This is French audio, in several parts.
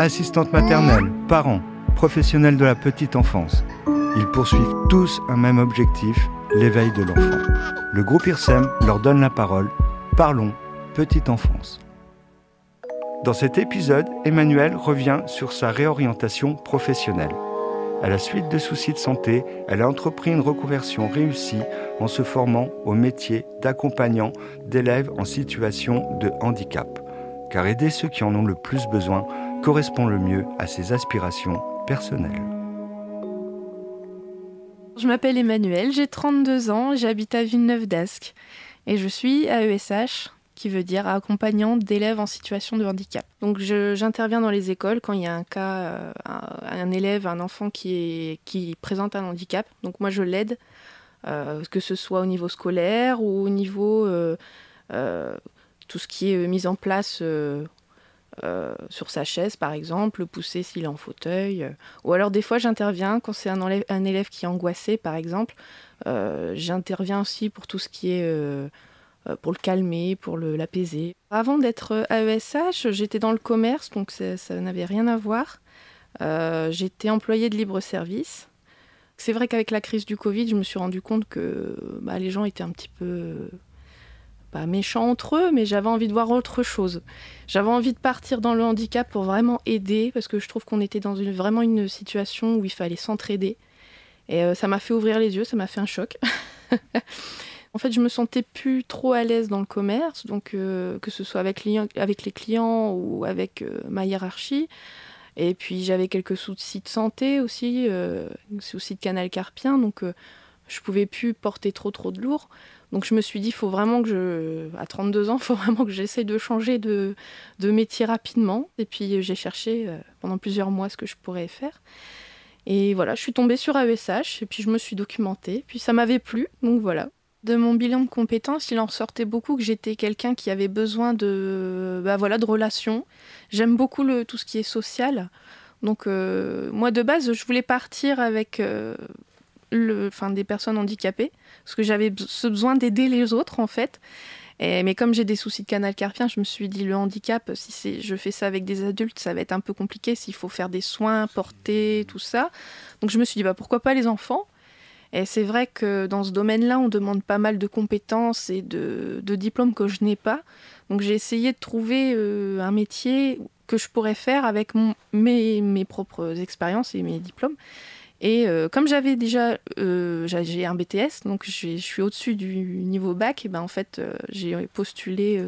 Assistantes maternelles, parents, professionnels de la petite enfance, ils poursuivent tous un même objectif, l'éveil de l'enfant. Le groupe IRSEM leur donne la parole. Parlons petite enfance. Dans cet épisode, Emmanuel revient sur sa réorientation professionnelle. À la suite de soucis de santé, elle a entrepris une reconversion réussie en se formant au métier d'accompagnant d'élèves en situation de handicap. Car aider ceux qui en ont le plus besoin correspond le mieux à ses aspirations personnelles. Je m'appelle Emmanuel, j'ai 32 ans, j'habite à Villeneuve d'Ascq et je suis AESH, qui veut dire accompagnant d'élèves en situation de handicap. Donc j'interviens dans les écoles quand il y a un cas, euh, un, élève, un enfant qui, présente un handicap. Donc moi je l'aide, euh, que ce soit au niveau scolaire ou au niveau euh, tout ce qui est mis en place sur sa chaise, par exemple, le pousser s'il est en fauteuil. Ou alors des fois, j'interviens quand c'est un, un, élève qui est angoissé, par exemple. j'interviens aussi pour tout ce qui est euh, pour le calmer, pour l'apaiser. Avant d'être AESH, j'étais dans le commerce, donc ça, n'avait rien à voir. Euh, j'étais employée de libre-service. C'est vrai qu'avec la crise du Covid, je me suis rendu compte que bah, les gens étaient un petit peu pas méchants entre eux, mais j'avais envie de voir autre chose. J'avais envie de partir dans le handicap pour vraiment aider, parce que je trouve qu'on était dans une, vraiment une situation où il fallait s'entraider. Et euh, ça m'a fait ouvrir les yeux, ça m'a fait un choc. En fait, je me sentais plus trop à l'aise dans le commerce, donc euh, que ce soit avec, les clients ou avec euh, ma hiérarchie. Et puis j'avais quelques soucis de santé aussi, soucis de canal carpien, donc je pouvais plus porter trop trop de lourd. Donc je me suis dit, faut vraiment que je, à 32 ans, faut vraiment que j'essaye de changer de, de, métier rapidement. Et puis j'ai cherché pendant plusieurs mois ce que je pourrais faire. Et voilà, je suis tombée sur AESH et puis je me suis documentée. Puis ça m'avait plu, donc voilà. De mon bilan de compétences, il en sortait beaucoup que j'étais quelqu'un qui avait besoin de, bah voilà, de relations. J'aime beaucoup le, tout ce qui est social. Donc euh, moi de base, je voulais partir avec euh, le, des personnes handicapées, parce que j'avais ce besoin d'aider les autres en fait. Mais comme j'ai des soucis de canal carpien, je me suis dit le handicap, si je fais ça avec des adultes, ça va être un peu compliqué s'il faut faire des soins, porter, tout ça. Donc je me suis dit bah pourquoi pas les enfants? Et c'est vrai que dans ce domaine-là, on demande pas mal de compétences et de, diplômes que je n'ai pas. Donc j'ai essayé de trouver euh, un métier que je pourrais faire avec mes, propres expériences et mes diplômes. Et euh, comme j'avais déjà, euh, j'ai un BTS, donc je suis au-dessus du niveau bac, et ben en fait j'ai postulé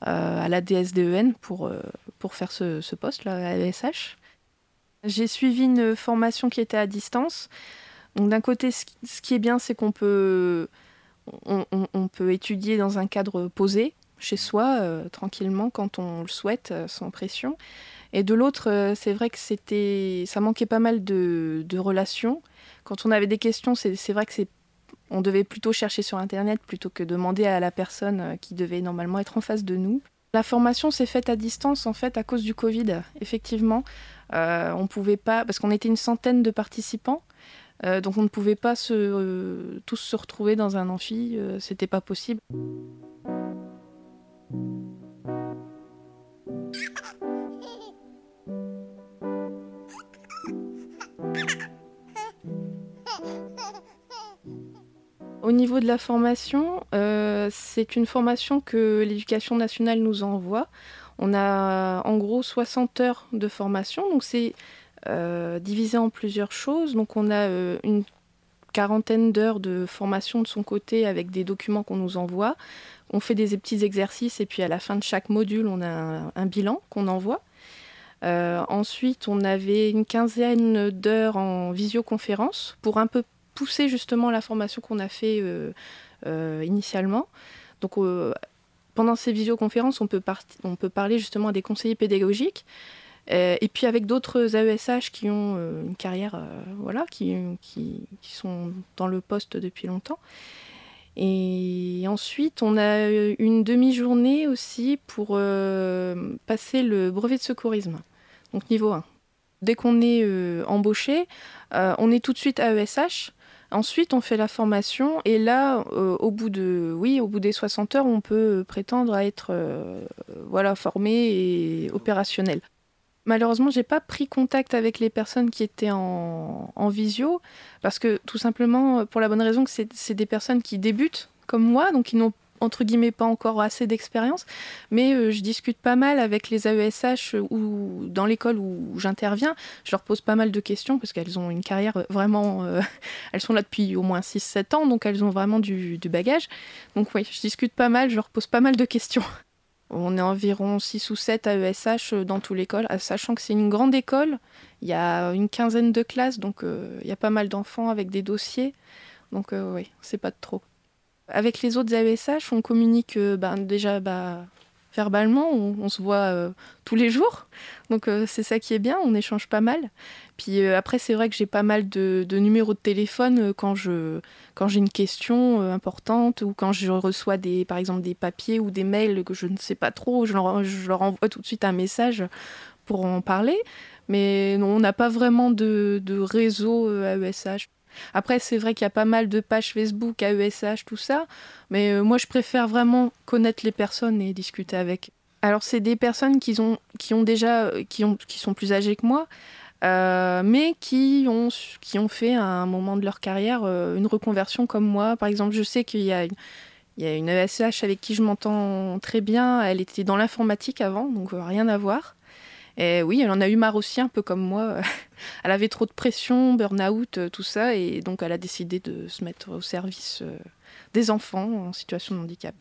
à la DSDEN pour, pour faire ce, ce poste-là, à l'ASH. J'ai suivi une formation qui était à distance. Donc d'un côté, ce qui est bien, c'est qu'on peut, on, peut étudier dans un cadre posé, chez soi, euh, tranquillement, quand on le souhaite, euh, sans pression. Et de l'autre, euh, c'est vrai que c'était, ça manquait pas mal de, relations. Quand on avait des questions, c'est vrai que c'est on devait plutôt chercher sur Internet plutôt que demander à la personne qui devait normalement être en face de nous. La formation s'est faite à distance en fait à cause du Covid, effectivement. on pouvait pas, parce qu'on était une centaine de participants, euh, donc on ne pouvait pas se, euh, tous se retrouver dans un amphi, euh, c'était pas possible. Au niveau de la formation, c'est une formation que l'éducation nationale nous envoie. On a en gros 60 heures de formation, donc c'est euh, divisé en plusieurs choses. Donc on a euh, une quarantaine d'heures de formation de son côté avec des documents qu'on nous envoie. On fait des petits exercices et puis à la fin de chaque module, on a un, bilan qu'on envoie. Euh, ensuite, on avait une quinzaine d'heures en visioconférence pour un peu pousser justement la formation qu'on a fait initialement. Donc, pendant ces visioconférences, on peut, parler justement à des conseillers pédagogiques euh, et puis avec d'autres AESH qui ont euh, une carrière, euh, voilà, qui, qui, sont dans le poste depuis longtemps. Et ensuite, on a une demi-journée aussi pour passer le brevet de secourisme, donc niveau 1. Dès qu'on est embauché, on est tout de suite AESH. Ensuite, on fait la formation et là, au bout de, oui, au bout des 60 heures, on peut prétendre à être, voilà, formé et opérationnel. Malheureusement, j'ai pas pris contact avec les personnes qui étaient en, visio parce que tout simplement pour la bonne raison que c'est des personnes qui débutent comme moi, donc ils n'ont entre guillemets pas encore assez d'expérience, mais euh, je discute pas mal avec les AESH ou dans l'école où j'interviens. Je leur pose pas mal de questions parce qu'elles ont une carrière vraiment. Euh, elles sont là depuis au moins 6-7 ans, donc elles ont vraiment du, bagage. Donc oui, je discute pas mal, je leur pose pas mal de questions. On est environ 6 ou 7 AESH dans toute l'école, sachant que c'est une grande école. Il y a une quinzaine de classes, donc euh, il y a pas mal d'enfants avec des dossiers. Donc oui, c'est pas de trop. Avec les autres AESH, on communique euh, bah, déjà bah, verbalement, on, se voit euh, tous les jours. Donc euh, c'est ça qui est bien, on échange pas mal. Puis après, c'est vrai que j'ai pas mal de, numéros de téléphone quand j'ai une question importante ou quand je reçois par exemple des papiers ou des mails que je ne sais pas trop, je leur, envoie tout de suite un message pour en parler. Mais on n'a pas vraiment de, de réseau AESH. Après, c'est vrai qu'il y a pas mal de pages Facebook, AESH, tout ça, mais euh, moi, je préfère vraiment connaître les personnes et discuter avec. Alors, c'est des personnes qui ont, qui ont déjà, qui, ont, qui sont plus âgées que moi, euh, mais qui ont, qui ont fait à un moment de leur carrière euh, une reconversion comme moi. Par exemple, je sais qu'il y a, il y a une ESH avec qui je m'entends très bien. Elle était dans l'informatique avant, donc rien à voir. Et oui, elle en a eu marre aussi, un peu comme moi. elle avait trop de pression, burn-out, euh, tout ça, et donc elle a décidé de se mettre au service euh, des enfants en situation de handicap.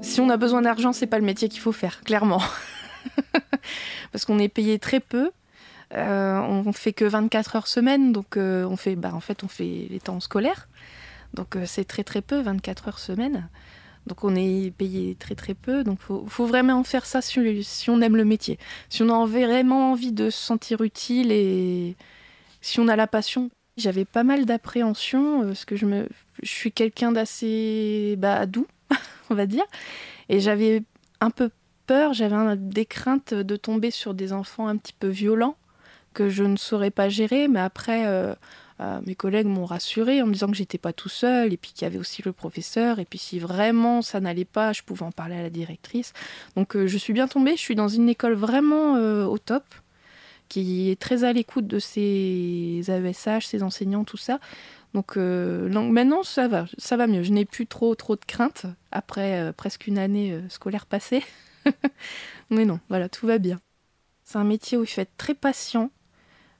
Si on a besoin d'argent, c'est pas le métier qu'il faut faire, clairement. Parce qu'on est payé très peu euh, on fait que 24 heures semaine, donc euh, on fait, bah, en fait, on fait les temps scolaires. Donc euh, c'est très très peu, 24 heures semaine. Donc on est payé très très peu. Donc faut, faut vraiment faire ça si, on aime le métier. Si on a vraiment envie de se sentir utile et si on a la passion. J'avais pas mal d'appréhension parce que je, me, je suis quelqu'un d'assez bah, doux, on va dire. Et j'avais un peu peur, j'avais des craintes de tomber sur des enfants un petit peu violents que je ne saurais pas gérer, mais après, euh, euh, mes collègues m'ont rassuré en me disant que j'étais pas tout seul et puis qu'il y avait aussi le professeur et puis si vraiment ça n'allait pas, je pouvais en parler à la directrice. Donc euh, je suis bien tombée, je suis dans une école vraiment au top qui est très à l'écoute de ses AESH, ses enseignants, tout ça. Donc, donc, maintenant ça va, ça va mieux. Je n'ai plus trop trop de craintes après presque une année scolaire passée. Mais non, voilà, tout va bien. C'est un métier où il faut être très patient,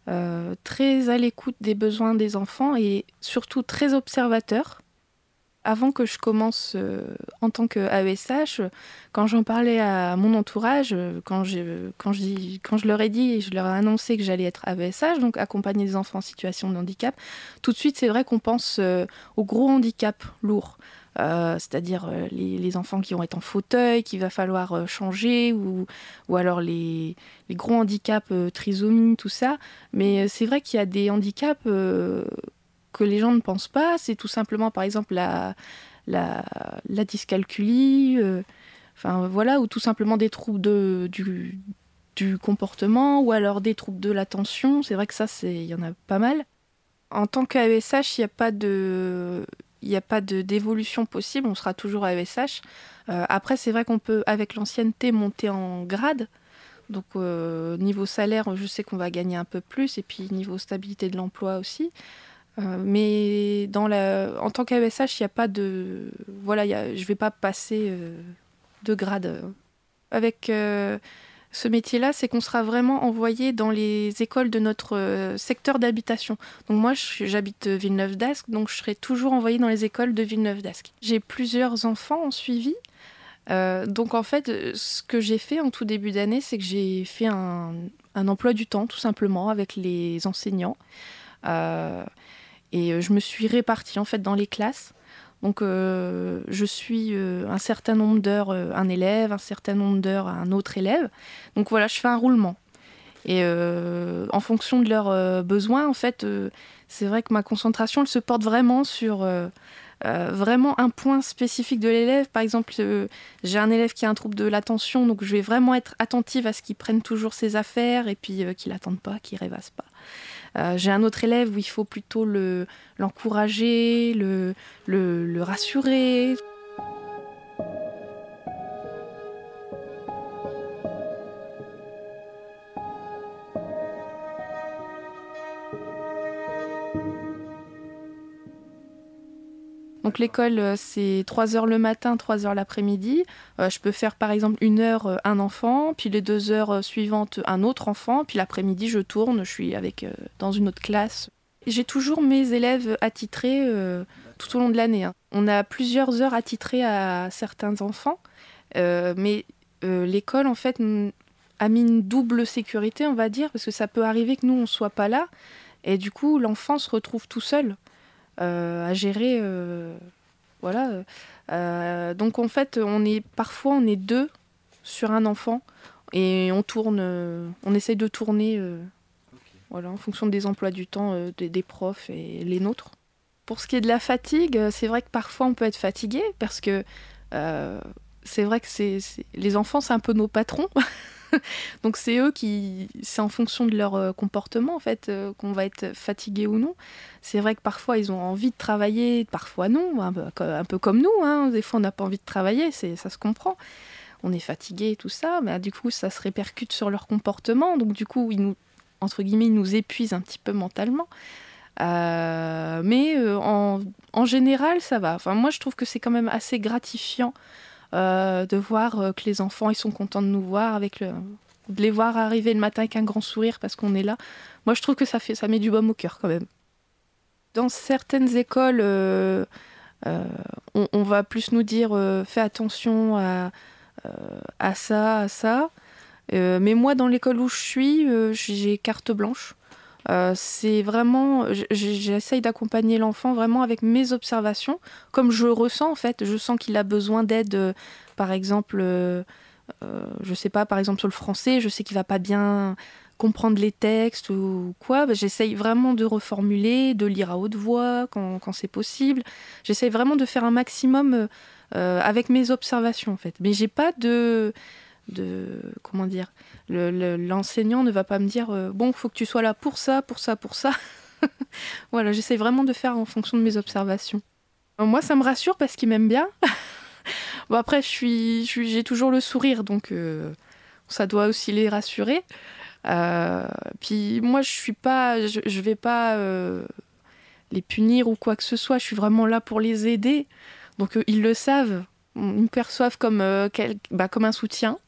euh, très à l'écoute des besoins des enfants et surtout très observateur. Avant que je commence euh, en tant qu'AESH, quand j'en parlais à mon entourage, quand je, quand, je, quand je leur ai dit et je leur ai annoncé que j'allais être AESH, donc accompagner des enfants en situation de handicap, tout de suite c'est vrai qu'on pense euh, aux gros handicaps lourds. Euh, c'est-à-dire euh, les, enfants qui vont être en fauteuil, qu'il va falloir euh, changer, ou, ou alors les, gros handicaps, trisomie, tout ça. Mais c'est vrai qu'il y a des handicaps que les gens ne pensent pas. C'est tout simplement, par exemple, la, la, la dyscalculie, enfin voilà, ou tout simplement des troubles de, du, du comportement, ou alors des troubles de l'attention. C'est vrai que ça, il y en a pas mal. En tant qu'AESH, il n'y a pas de il n'y a pas d'évolution possible, on sera toujours à ESH. Euh, après, c'est vrai qu'on peut, avec l'ancienneté, monter en grade. Donc, euh, niveau salaire, je sais qu'on va gagner un peu plus, et puis niveau stabilité de l'emploi aussi. Euh, mais dans la, en tant qu'AESH, il n'y a pas de. Voilà, je ne vais pas passer de grade. Avec ce métier-là, c'est qu'on sera vraiment envoyé dans les écoles de notre euh, secteur d'habitation. Donc moi, j'habite Villeneuve d'Ascq, donc je serai toujours envoyée dans les écoles de Villeneuve d'Ascq. J'ai plusieurs enfants en suivi. Euh, donc en fait, ce que j'ai fait en tout début d'année, c'est que j'ai fait un, emploi du temps, tout simplement, avec les enseignants. Euh, et je me suis répartie en fait dans les classes. Donc euh, je suis euh, un certain nombre d'heures euh, un élève, un certain nombre d'heures un autre élève. Donc voilà, je fais un roulement. Et en fonction de leurs besoins, en fait, c'est vrai que ma concentration, elle se porte vraiment sur vraiment un point spécifique de l'élève. Par exemple, j'ai un élève qui a un trouble de l'attention, donc je vais vraiment être attentive à ce qu'il prenne toujours ses affaires et puis qu'il n'attende pas, qu'il rêvasse pas. J'ai un autre élève où il faut plutôt l'encourager, le, le rassurer. Donc l'école, euh, c'est 3 heures le matin, 3 heures l'après-midi. Euh, je peux faire par exemple une heure euh, un enfant, puis les deux heures suivantes un autre enfant, puis l'après-midi je tourne, je suis avec dans une autre classe. J'ai toujours mes élèves attitrés tout au long de l'année. Hein. On a plusieurs heures attitrées à certains enfants, mais l'école en fait a mis une double sécurité, on va dire, parce que ça peut arriver que nous on soit pas là, et du coup l'enfant se retrouve tout seul. Euh, à gérer. Euh, voilà. Euh, donc en fait, on est parfois on est deux sur un enfant et on tourne, on essaye de tourner. Voilà, en fonction des emplois du temps des, profs et les nôtres. Pour ce qui est de la fatigue, c'est vrai que parfois on peut être fatigué parce que c'est vrai que c'est, les enfants, c'est un peu nos patrons. Donc c'est eux qui, c'est en fonction de leur euh, comportement en fait euh, qu'on va être fatigué ou non. C'est vrai que parfois ils ont envie de travailler, parfois non, un peu, comme nous. Hein. Des fois on n'a pas envie de travailler, c'est ça se comprend. On est fatigué et tout ça, mais du coup ça se répercute sur leur comportement. Donc du coup ils nous, entre guillemets, ils nous épuisent un petit peu mentalement. Euh, mais en, en, général, ça va. Enfin, moi, je trouve que c'est quand même assez gratifiant de voir euh, que les enfants ils sont contents de nous voir, avec le, de les voir arriver le matin avec un grand sourire parce qu'on est là. Moi, je trouve que ça, fait, ça met du baume au cœur quand même. Dans certaines écoles, euh, on, va plus nous dire fais attention à, à ça, à ça. mais moi, dans l'école où je suis, j'ai carte blanche. Euh, c'est vraiment, j'essaye d'accompagner l'enfant vraiment avec mes observations, comme je ressens en fait. Je sens qu'il a besoin d'aide, euh, par exemple, euh, je sais pas, par exemple sur le français, je sais qu'il va pas bien comprendre les textes ou quoi. Bah, j'essaye vraiment de reformuler, de lire à haute voix quand, quand c'est possible. J'essaye vraiment de faire un maximum avec mes observations en fait. Mais j'ai pas de de comment dire l'enseignant ne va pas me dire euh, bon faut que tu sois là pour ça pour ça pour ça. Voilà j'essaie vraiment de faire en fonction de mes observations. Moi ça me rassure parce qu'il m'aime bien. Bon après je suis j'ai toujours le sourire donc euh, ça doit aussi les rassurer. Euh, puis moi je suis pas je, vais pas les punir ou quoi que ce soit. Je suis vraiment là pour les aider. Donc ils le savent. Ils me perçoivent comme, bah, comme un soutien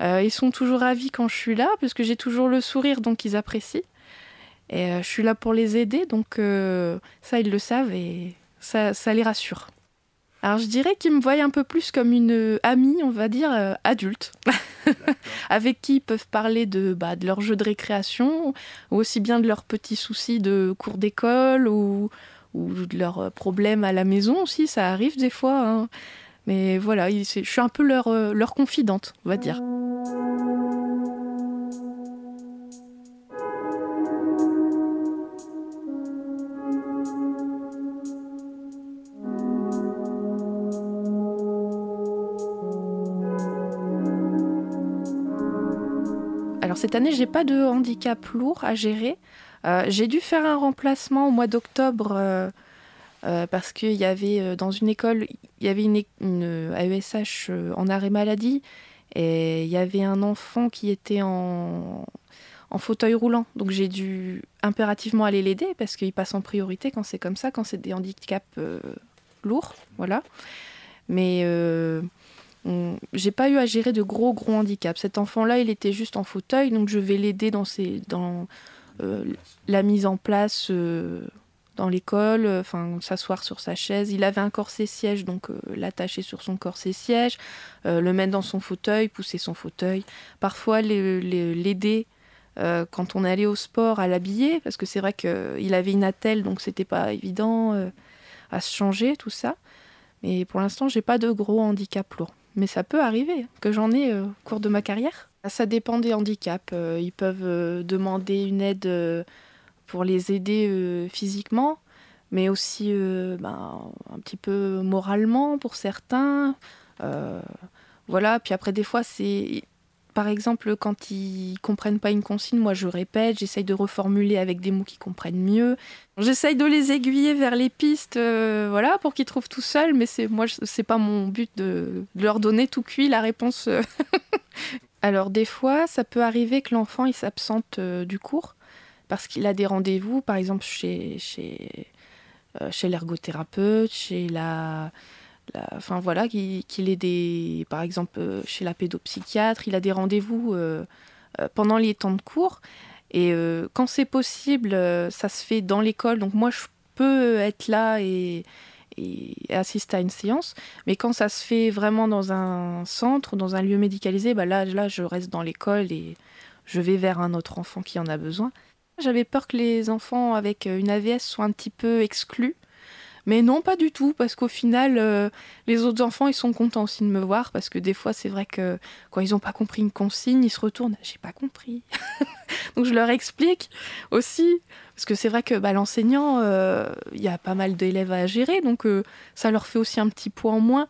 euh, ils sont toujours ravis quand je suis là, parce que j'ai toujours le sourire, donc ils apprécient. Et euh, je suis là pour les aider, donc euh, ça, ils le savent et ça, ça les rassure. Alors je dirais qu'ils me voient un peu plus comme une amie, on va dire, adulte, avec qui ils peuvent parler de, bah, de leurs jeux de récréation, ou aussi bien de leurs petits soucis de cours d'école, ou, ou de leurs problèmes à la maison aussi, ça arrive des fois. Hein. Mais voilà, je suis un peu leur, euh, leur confidente, on va dire. Alors cette année, j'ai pas de handicap lourd à gérer. Euh, j'ai dû faire un remplacement au mois d'octobre euh, euh, parce qu'il y avait euh, dans une école, il y avait une, AESH euh, en arrêt maladie et il y avait un enfant qui était en, fauteuil roulant. Donc j'ai dû impérativement aller l'aider parce qu'il passe en priorité quand c'est comme ça, quand c'est des handicaps lourds, voilà. Mais j'ai pas eu à gérer de gros gros handicaps. Cet enfant-là, il était juste en fauteuil, donc je vais l'aider dans la mise en place dans l'école, euh, enfin s'asseoir sur sa chaise. Il avait un corset siège, donc euh, l'attacher sur son corset siège, euh, le mettre dans son fauteuil, pousser son fauteuil. Parfois l'aider quand on allait au sport à l'habiller, parce que c'est vrai qu'il avait une attelle, donc c'était pas évident à se changer, tout ça. Mais pour l'instant, j'ai pas de gros handicap lourds. Mais ça peut arriver que j'en ai au cours de ma carrière. Ça dépend des handicaps. ils peuvent demander une aide pour les aider euh, physiquement. mais aussi ben, un petit peu moralement pour certains. voilà, puis après des fois c'est par exemple, quand ils comprennent pas une consigne, moi je répète, j'essaye de reformuler avec des mots qu'ils comprennent mieux. J'essaye de les aiguiller vers les pistes, euh, voilà, pour qu'ils trouvent tout seuls. Mais c'est moi, c'est pas mon but de, leur donner tout cuit la réponse. Euh. Alors des fois, ça peut arriver que l'enfant il s'absente euh, du cours parce qu'il a des rendez-vous, par exemple chez chez l'ergothérapeute, chez la enfin voilà, qu'il ait des, par exemple euh, chez la pédopsychiatre, il a des rendez-vous euh, euh, pendant les temps de cours. Et quand c'est possible, ça se fait dans l'école. Donc moi, je peux être là et, assister à une séance. Mais quand ça se fait vraiment dans un centre, dans un lieu médicalisé, bah là, là, je reste dans l'école et je vais vers un autre enfant qui en a besoin. J'avais peur que les enfants avec une AVS soient un petit peu exclus mais non, pas du tout, parce qu'au final, euh, les autres enfants, ils sont contents aussi de me voir, parce que des fois, c'est vrai que quand ils n'ont pas compris une consigne, ils se retournent, j'ai pas compris. Donc je leur explique aussi, parce que c'est vrai que bah, l'enseignant, euh, il y a pas mal d'élèves à gérer, donc euh, ça leur fait aussi un petit poids en moins.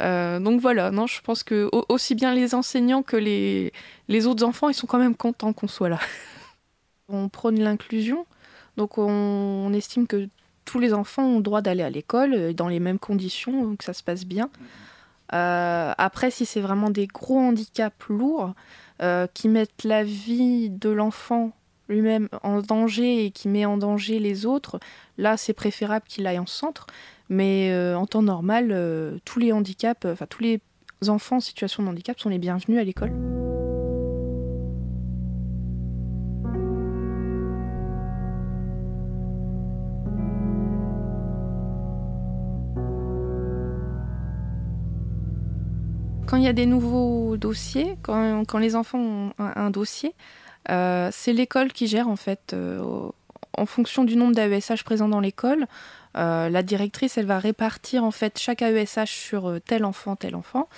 donc voilà, non, je pense que aussi bien les enseignants que les, les autres enfants, ils sont quand même contents qu'on soit là. on prône l'inclusion, donc on, estime que tous les enfants ont le droit d'aller à l'école euh, dans les mêmes conditions, que ça se passe bien. Euh, après, si c'est vraiment des gros handicaps lourds euh, qui mettent la vie de l'enfant lui-même en danger et qui met en danger les autres, là, c'est préférable qu'il aille en centre. Mais en temps normal, tous les handicaps, enfin tous les enfants en situation de handicap sont les bienvenus à l'école. Quand il y a des nouveaux dossiers, quand, les enfants ont un, dossier, euh, c'est l'école qui gère en fait. Euh, en fonction du nombre d'AESH présents dans l'école, euh, la directrice, elle va répartir en fait chaque AESH sur tel enfant, tel enfant,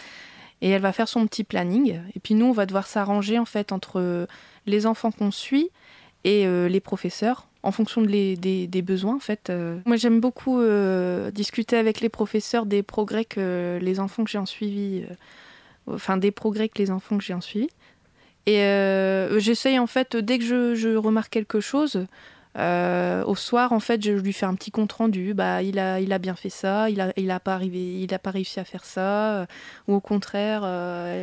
et elle va faire son petit planning. Et puis nous, on va devoir s'arranger en fait entre les enfants qu'on suit et les professeurs en fonction des, besoins en fait. Moi j'aime beaucoup discuter avec les professeurs des progrès que les enfants que j'ai en suivi enfin des progrès que les enfants que j'ai en suivi. Et euh, j'essaye en fait, dès que je, remarque quelque chose, euh, au soir, en fait, je lui fais un petit compte rendu. Bah, il a, il a bien fait ça. Il a, il pas arrivé, il a pas réussi à faire ça. Euh, ou au contraire,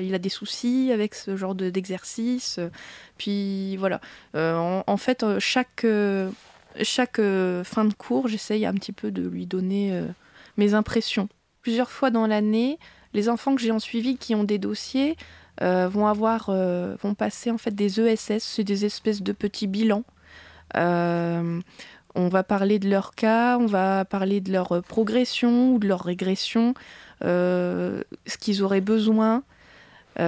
il a des soucis avec ce genre d'exercice. Puis voilà. En, fait, chaque chaque fin de cours, j'essaye un petit peu de lui donner mes impressions. Plusieurs fois dans l'année, les enfants que j'ai en suivi qui ont des dossiers euh, vont avoir, euh, passer en fait des ESS, c'est des espèces de petits bilans. Euh, on va parler de leur cas, on va parler de leur progression ou de leur régression, ce qu'ils auraient besoin,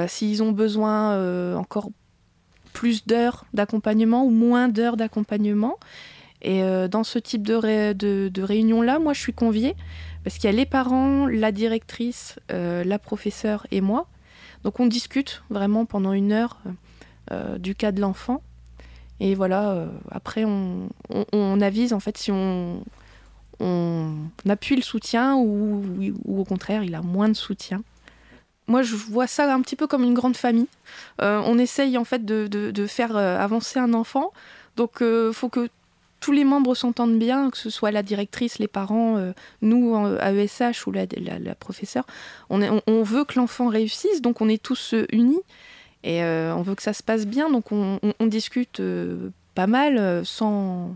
s'ils ont besoin encore plus d'heures d'accompagnement ou moins d'heures d'accompagnement. Et dans ce type de, de réunion-là, moi, je suis conviée parce qu'il y a les parents, la directrice, euh, la professeure et moi. Donc on discute vraiment pendant une heure euh, du cas de l'enfant. Et voilà, euh, après on, avise en fait si on, on appuie le soutien ou, ou, au contraire il a moins de soutien. Moi je vois ça un petit peu comme une grande famille. on essaye en fait de, de faire avancer un enfant. Donc il faut que tous les membres s'entendent bien, que ce soit la directrice, les parents, euh, nous à ESH ou la, professeure. On, veut que l'enfant réussisse, donc on est tous euh, unis et euh, on veut que ça se passe bien, donc on, discute pas mal sans,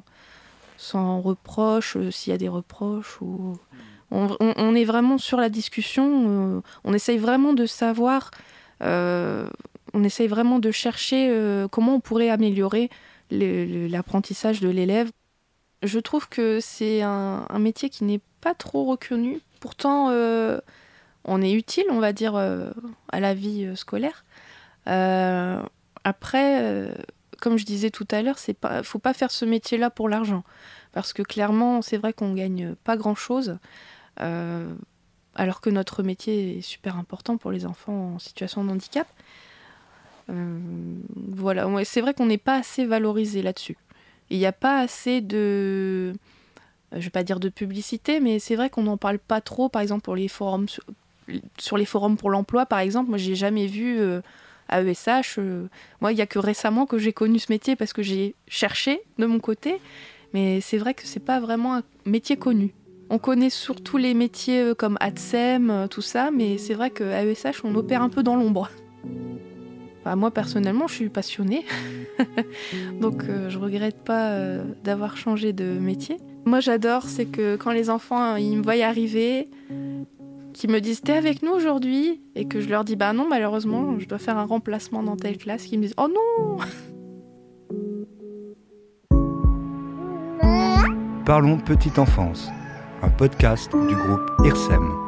sans reproche, s'il y a des reproches. Ou... On, est vraiment sur la discussion, on essaye vraiment de savoir, on essaye vraiment de chercher comment on pourrait améliorer l'apprentissage de l'élève. Je trouve que c'est un, métier qui n'est pas trop reconnu. Pourtant, euh, on est utile, on va dire, euh, à la vie euh, scolaire. après, comme je disais tout à l'heure, il ne faut pas faire ce métier-là pour l'argent. Parce que clairement, c'est vrai qu'on gagne pas grand-chose. alors que notre métier est super important pour les enfants en situation de handicap. Euh, voilà, c'est vrai qu'on n'est pas assez valorisé là-dessus. Il n'y a pas assez de, je vais pas dire de publicité, mais c'est vrai qu'on n'en parle pas trop, par exemple pour les forums sur les forums pour l'emploi, par exemple, moi j'ai jamais vu à ESH. moi, il y a que récemment que j'ai connu ce métier parce que j'ai cherché de mon côté, mais c'est vrai que c'est pas vraiment un métier connu. On connaît surtout les métiers euh, comme ADSEM, euh, tout ça, mais c'est vrai qu'à ESH, on opère un peu dans l'ombre. Moi, personnellement, je suis passionnée, donc euh, je regrette pas d'avoir changé de métier. Moi, j'adore, c'est que quand les enfants ils me voient arriver, qu'ils me disent T'es avec nous aujourd'hui? Et que je leur dis Bah non, malheureusement, je dois faire un remplacement dans telle classe. Qu'ils me disent Oh non Parlons petite enfance un podcast du groupe IRSEM.